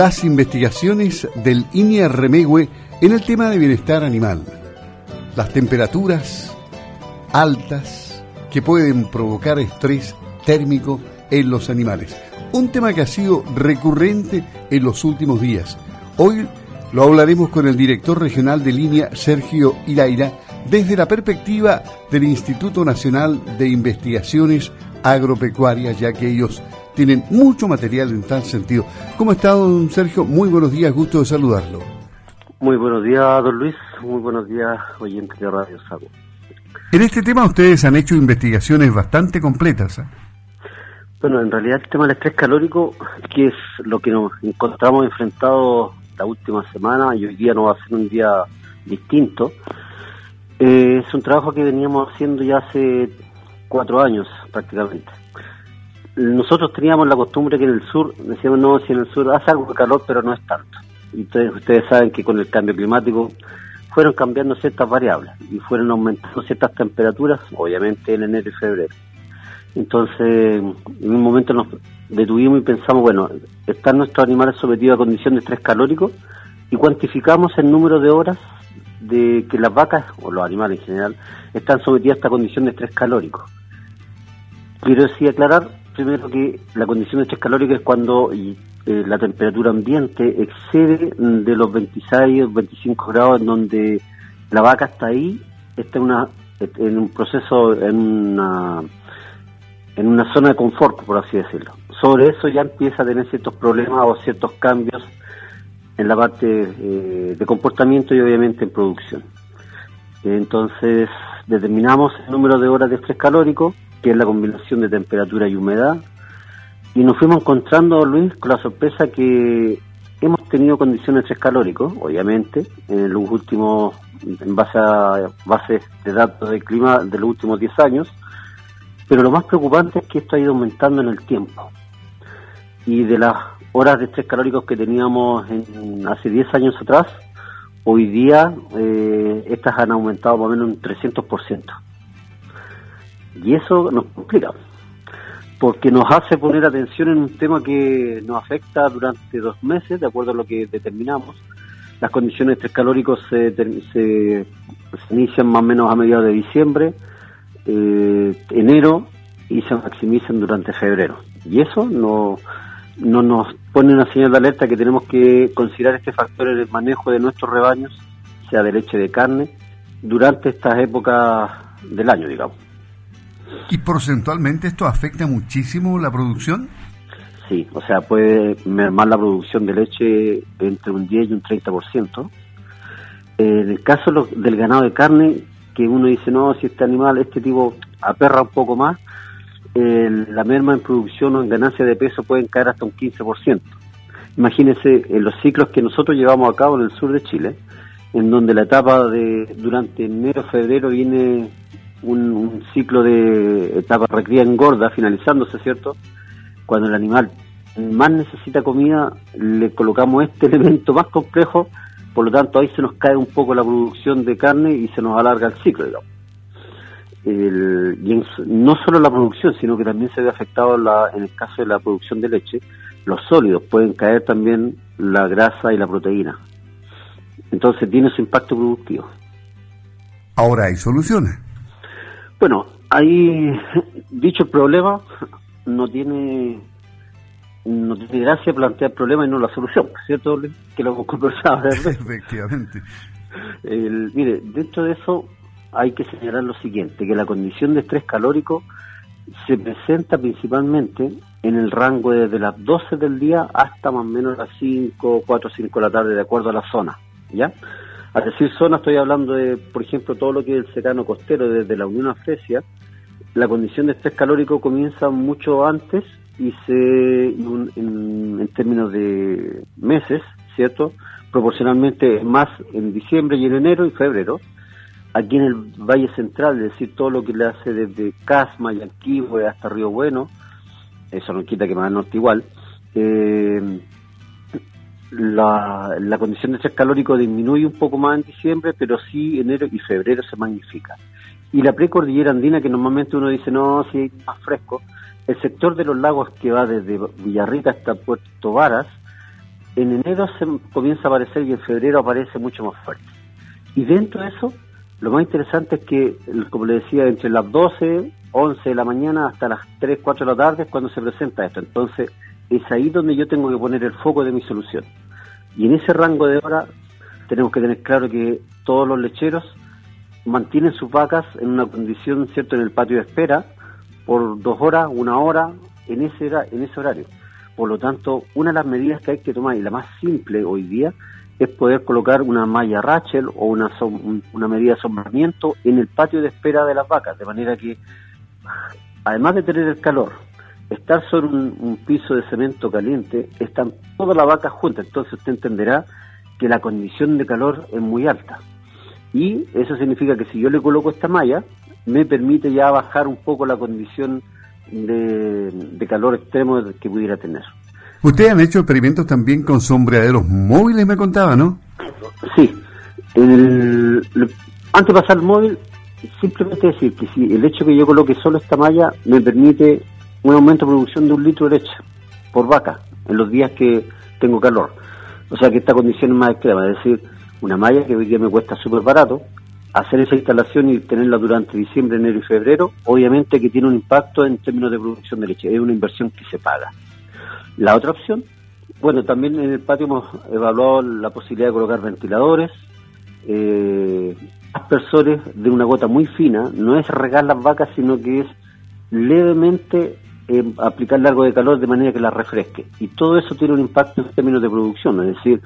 las investigaciones del INIA Remegüe en el tema de bienestar animal. Las temperaturas altas que pueden provocar estrés térmico en los animales. Un tema que ha sido recurrente en los últimos días. Hoy lo hablaremos con el director regional de línea, Sergio Iraira, desde la perspectiva del Instituto Nacional de Investigaciones Agropecuarias, ya que ellos tienen mucho material en tal sentido. ¿Cómo está, don Sergio? Muy buenos días, gusto de saludarlo. Muy buenos días, don Luis. Muy buenos días, oyentes de Radio Sago. En este tema ustedes han hecho investigaciones bastante completas. ¿eh? Bueno, en realidad el tema del estrés calórico, que es lo que nos encontramos enfrentados la última semana y hoy día no va a ser un día distinto, eh, es un trabajo que veníamos haciendo ya hace cuatro años prácticamente. Nosotros teníamos la costumbre que en el sur, decíamos, no, si en el sur hace algo de calor, pero no es tanto. Y ustedes, saben que con el cambio climático fueron cambiando ciertas variables y fueron aumentando ciertas temperaturas, obviamente en enero y febrero. Entonces, en un momento nos detuvimos y pensamos, bueno, están nuestros animales sometidos a condiciones de estrés calórico y cuantificamos el número de horas de que las vacas, o los animales en general, están sometidas a esta condición de estrés calórico. Quiero decir, aclarar primero que la condición de estrés calórico es cuando eh, la temperatura ambiente excede de los 26 o 25 grados en donde la vaca está ahí, está en, una, en un proceso, en una en una zona de confort, por así decirlo. Sobre eso ya empieza a tener ciertos problemas o ciertos cambios en la parte eh, de comportamiento y obviamente en producción. Entonces determinamos el número de horas de estrés calórico, que es la combinación de temperatura y humedad, y nos fuimos encontrando, Luis, con la sorpresa que hemos tenido condiciones de estrés calórico, obviamente, en los últimos, en base a bases de datos del clima de los últimos 10 años, pero lo más preocupante es que esto ha ido aumentando en el tiempo. Y de las horas de estrés calóricos que teníamos en, hace 10 años atrás, hoy día eh, estas han aumentado más o menos un 300%. Y eso nos complica, porque nos hace poner atención en un tema que nos afecta durante dos meses, de acuerdo a lo que determinamos. Las condiciones calóricos se, se inician más o menos a mediados de diciembre, eh, enero y se maximizan durante febrero. Y eso no, no nos pone una señal de alerta que tenemos que considerar este factor en el manejo de nuestros rebaños, sea de leche de carne, durante estas épocas del año, digamos. ¿Y porcentualmente esto afecta muchísimo la producción? Sí, o sea, puede mermar la producción de leche entre un 10 y un 30%. En el caso del ganado de carne, que uno dice, no, si este animal, este tipo aperra un poco más, la merma en producción o en ganancia de peso pueden caer hasta un 15%. Imagínense en los ciclos que nosotros llevamos a cabo en el sur de Chile, en donde la etapa de durante enero, febrero viene un, ciclo de etapa recría engorda, finalizándose, ¿cierto? Cuando el animal más necesita comida, le colocamos este elemento más complejo por lo tanto, ahí se nos cae un poco la producción de carne y se nos alarga el ciclo, y no solo la producción, sino que también se ve afectado la, en el caso de la producción de leche, los sólidos, pueden caer también la grasa y la proteína. Entonces tiene su impacto productivo. Ahora hay soluciones. Bueno, hay, dicho el problema, no tiene no tiene gracia plantear problemas y no la solución, ¿cierto? Que lo hemos conversado. Efectivamente. mire, dentro de eso hay que señalar lo siguiente, que la condición de estrés calórico se presenta principalmente en el rango desde las 12 del día hasta más o menos las 5, 4, 5 de la tarde, de acuerdo a la zona, ¿ya? Al decir zona estoy hablando de, por ejemplo, todo lo que es el secano costero, desde la Unión Fresia, la condición de estrés calórico comienza mucho antes y se, en, términos de meses, ¿cierto? Proporcionalmente más en diciembre y en enero y febrero. Aquí en el Valle Central, es decir, todo lo que le hace desde Casma y Alquihue hasta Río Bueno, eso no quita que más al norte igual, eh, la, la condición de estrés calórico disminuye un poco más en diciembre, pero sí enero y febrero se magnifica. Y la precordillera andina, que normalmente uno dice, no, si es más fresco, el sector de los lagos que va desde Villarrica hasta Puerto Varas en enero se comienza a aparecer y en febrero aparece mucho más fuerte. Y dentro de eso, lo más interesante es que, como le decía, entre las 12, 11 de la mañana hasta las 3, 4 de la tarde es cuando se presenta esto. Entonces, es ahí donde yo tengo que poner el foco de mi solución. Y en ese rango de hora tenemos que tener claro que todos los lecheros mantienen sus vacas en una condición, ¿cierto?, en el patio de espera por dos horas, una hora, en ese, en ese horario. Por lo tanto, una de las medidas que hay que tomar, y la más simple hoy día, es poder colocar una malla Rachel o una, una medida de asombramiento en el patio de espera de las vacas, de manera que, además de tener el calor, estar sobre un, piso de cemento caliente, están todas las vacas juntas, entonces usted entenderá que la condición de calor es muy alta. Y eso significa que si yo le coloco esta malla, me permite ya bajar un poco la condición de, calor extremo que pudiera tener. Ustedes han hecho experimentos también con sombreaderos móviles, me contaba, ¿no? Sí. El, antes de pasar al móvil, simplemente decir que si el hecho que yo coloque solo esta malla me permite un aumento de producción de un litro de leche por vaca en los días que tengo calor. O sea que esta condición es más extrema, es decir, una malla que hoy día me cuesta súper barato, hacer esa instalación y tenerla durante diciembre, enero y febrero, obviamente que tiene un impacto en términos de producción de leche, es una inversión que se paga. La otra opción, bueno, también en el patio hemos evaluado la posibilidad de colocar ventiladores, eh, aspersores de una gota muy fina, no es regar las vacas, sino que es levemente eh, aplicar algo de calor de manera que las refresque. Y todo eso tiene un impacto en términos de producción, es decir,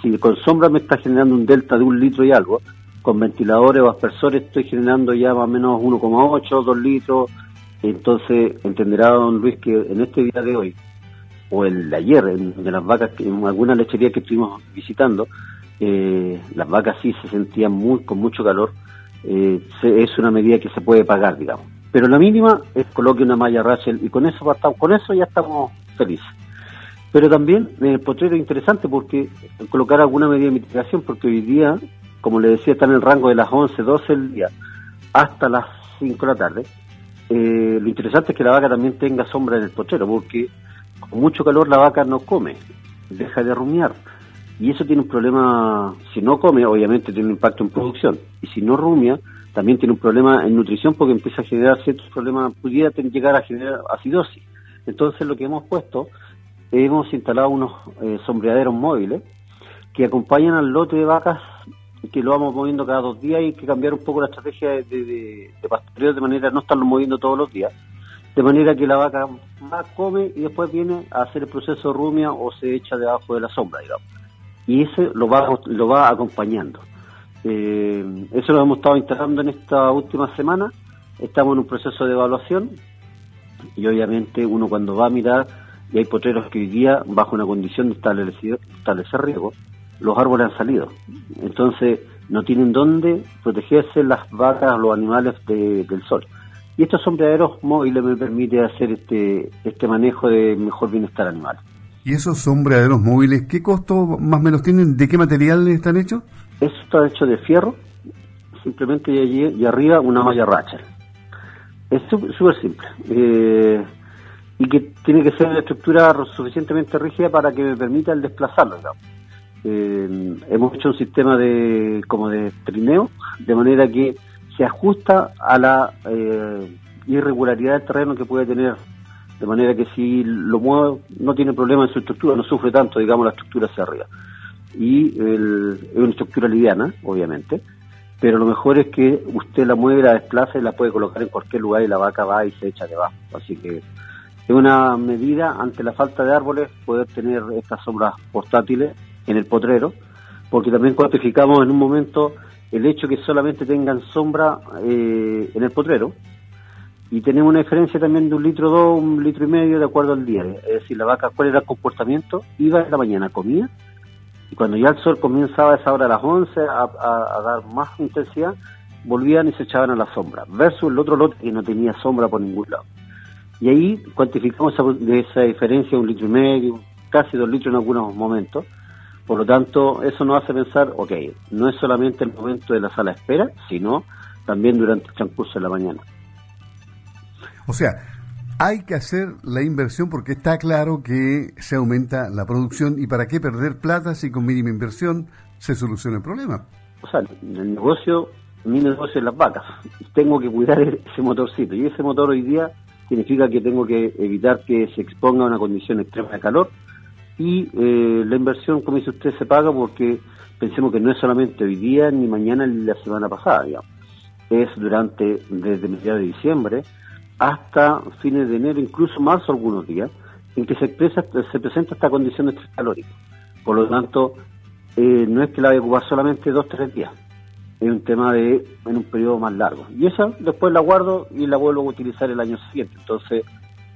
si con sombra me está generando un delta de un litro y algo, con ventiladores o aspersores estoy generando ya más o menos 1,8, 2 litros. Entonces entenderá don Luis que en este día de hoy, o el de ayer, en, de las vacas, en alguna lechería que estuvimos visitando, eh, las vacas sí se sentían muy con mucho calor. Eh, es una medida que se puede pagar, digamos. Pero la mínima es coloque una malla Rachel y con eso, con eso ya estamos felices. Pero también el potrero es interesante porque colocar alguna medida de mitigación, porque hoy día como le decía, está en el rango de las 11, 12 del día hasta las 5 de la tarde. Eh, lo interesante es que la vaca también tenga sombra en el potrero, porque con mucho calor la vaca no come, deja de rumiar. Y eso tiene un problema, si no come, obviamente tiene un impacto en producción. Y si no rumia, también tiene un problema en nutrición porque empieza a generar ciertos problemas, pudiera llegar a generar acidosis. Entonces lo que hemos puesto, hemos instalado unos eh, sombreaderos móviles que acompañan al lote de vacas que lo vamos moviendo cada dos días y hay que cambiar un poco la estrategia de, de, pastoreo de manera no estarlo moviendo todos los días, de manera que la vaca más come y después viene a hacer el proceso de rumia o se echa debajo de la sombra, digamos. Y ese lo va, lo va acompañando. Eh, eso lo hemos estado instalando en esta última semana, estamos en un proceso de evaluación y obviamente uno cuando va a mirar y hay potreros que hoy día bajo una condición de establecer, riesgo, los árboles han salido. Entonces no tienen dónde protegerse las vacas los animales del sol. Y estos sombreaderos móviles me permiten hacer este, este manejo de mejor bienestar animal. ¿Y esos sombreaderos móviles qué costo más o menos tienen? ¿De qué material están hechos? Esto está hecho de fierro, simplemente y, arriba una malla Rachel. Es súper simple. Eh, y que tiene que ser una estructura suficientemente rígida para que me permita el desplazarlo. Eh, hemos hecho un sistema de como de trineo, de manera que se ajusta a la eh, irregularidad del terreno que puede tener, de manera que si lo muevo no tiene problema en su estructura, no sufre tanto, digamos, la estructura hacia arriba. Y es una estructura liviana, obviamente, pero lo mejor es que usted la mueve, la desplaza y la puede colocar en cualquier lugar y la vaca va y se echa debajo. Así que es una medida ante la falta de árboles poder tener estas sombras portátiles en el potrero, porque también cuantificamos en un momento el hecho que solamente tengan sombra eh, en el potrero y tenemos una diferencia también de un litro dos, un litro y medio de acuerdo al día. Es decir, la vaca, cuál era el comportamiento, iba en la mañana, comía y cuando ya el sol comenzaba a esa hora a las 11 a, dar más intensidad, volvían y se echaban a la sombra, versus el otro lote que no tenía sombra por ningún lado. Y ahí cuantificamos esa, de diferencia, un litro y medio, casi dos litros en algunos momentos, por lo tanto, eso nos hace pensar, ok, no es solamente el momento de la sala de espera, sino también durante el transcurso de la mañana. O sea, hay que hacer la inversión porque está claro que se aumenta la producción y para qué perder plata si con mínima inversión se soluciona el problema. O sea, el negocio, mi negocio es las vacas. Tengo que cuidar ese motorcito y ese motor hoy día significa que tengo que evitar que se exponga a una condición extrema de calor y eh, la inversión, como dice usted, se paga porque pensemos que no es solamente hoy día ni mañana ni la semana pasada, digamos. Es durante, desde mediados de diciembre hasta fines de enero, incluso marzo algunos días, en que se, expresa, se presenta esta condición de estrés calórico. Por lo tanto, eh, no es que la vaya a ocupar solamente dos tres días, es un tema de en un periodo más largo. Y esa después la guardo y la vuelvo a utilizar el año siguiente, entonces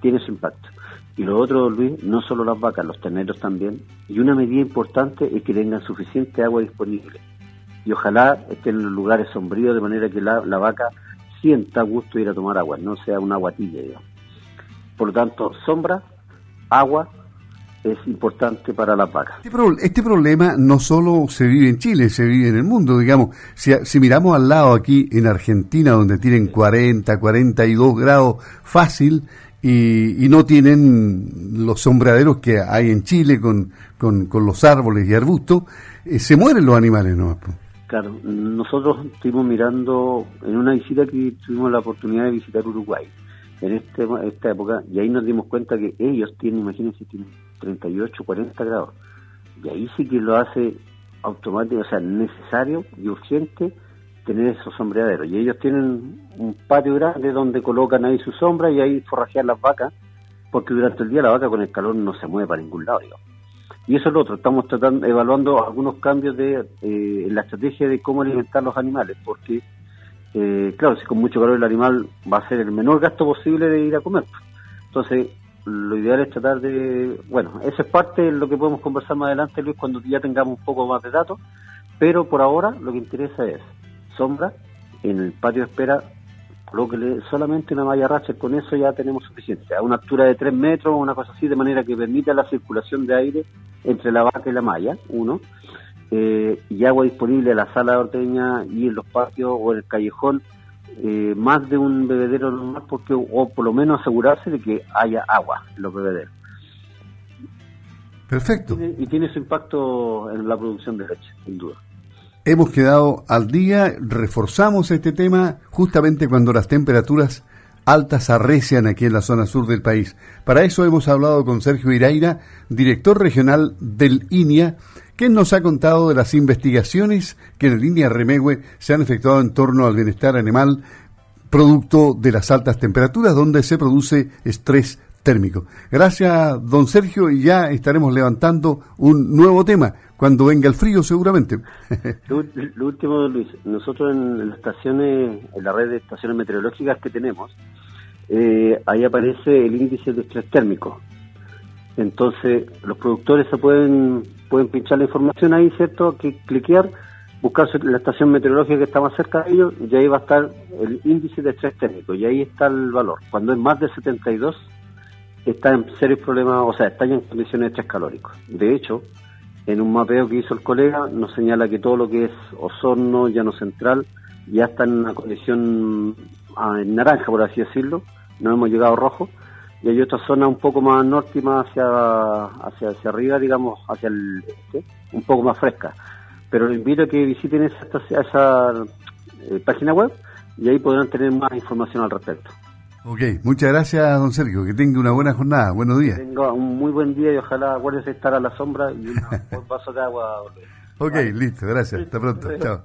tiene su impacto. Y lo otro, Luis, no solo las vacas, los terneros también. Y una medida importante es que tengan suficiente agua disponible. Y ojalá estén en los lugares sombríos de manera que la, la vaca sienta gusto ir a tomar agua, no sea una aguatilla, digamos. Por lo tanto, sombra, agua es importante para la vaca. Este, este, problema no solo se vive en Chile, se vive en el mundo, digamos. Si, si miramos al lado aquí en Argentina, donde tienen 40, 42 grados fácil, y, y, no tienen los sombraderos que hay en Chile con, con, con los árboles y arbustos, eh, se mueren los animales, ¿no? Claro, nosotros estuvimos mirando en una visita que tuvimos la oportunidad de visitar Uruguay en este, esta época y ahí nos dimos cuenta que ellos tienen, imagínense, tienen 38, 40 grados y ahí sí que lo hace automático, o sea, necesario y urgente tener esos sombreaderos y ellos tienen un patio grande donde colocan ahí su sombra y ahí forrajean las vacas porque durante el día la vaca con el calor no se mueve para ningún lado, digamos. Y eso es lo otro, estamos tratando, evaluando algunos cambios de, eh, la estrategia de cómo alimentar los animales, porque, eh, claro, si con mucho calor el animal va a ser el menor gasto posible de ir a comer. Entonces, lo ideal es tratar de, bueno, eso es parte de lo que podemos conversar más adelante, Luis, cuando ya tengamos un poco más de datos, pero por ahora lo que interesa es sombra en el patio de espera le solamente una malla racha, con eso ya tenemos suficiente. A una altura de 3 metros, una cosa así, de manera que permita la circulación de aire entre la vaca y la malla, uno. Eh, y agua disponible en la sala de ordeña y en los patios o en el callejón, eh, más de un bebedero normal, porque, o por lo menos asegurarse de que haya agua en los bebederos. Perfecto. y tiene su impacto en la producción de leche, sin duda hemos quedado al día, reforzamos este tema justamente cuando las temperaturas altas arrecian aquí en la zona sur del país. Para eso hemos hablado con Sergio Iraira, director regional del INIA, quien nos ha contado de las investigaciones que en el INIA Remegüe se han efectuado en torno al bienestar animal, producto de las altas temperaturas donde se produce estrés térmico. Gracias, don Sergio, y ya estaremos levantando un nuevo tema cuando venga el frío, seguramente. lo, último, Luis, nosotros en las estaciones, en la red de estaciones meteorológicas que tenemos, eh, ahí aparece el índice de estrés térmico. Entonces, los productores se pueden pueden pinchar la información ahí, ¿cierto? Que cliquear, buscar la estación meteorológica que está más cerca de ellos, y ahí va a estar el índice de estrés térmico, y ahí está el valor. Cuando es más de 72, está en serios problemas, o sea, está en condiciones calórico. De hecho, en un mapeo que hizo el colega nos señala que todo lo que es Osorno, Llano Central, ya está en una condición ah, en naranja, por así decirlo, no hemos llegado rojo, y hay otra zona un poco más norte y más hacia, hacia, hacia arriba, digamos, hacia el este, un poco más fresca. Pero les invito a que visiten esa, esa eh, página web y ahí podrán tener más información al respecto. Ok, muchas gracias, don Sergio. Que tenga una buena jornada. Buenos días. Tenga un muy buen día y ojalá acuérdense estar a la sombra y un vaso de agua. ok, listo, gracias. Hasta pronto. Chao.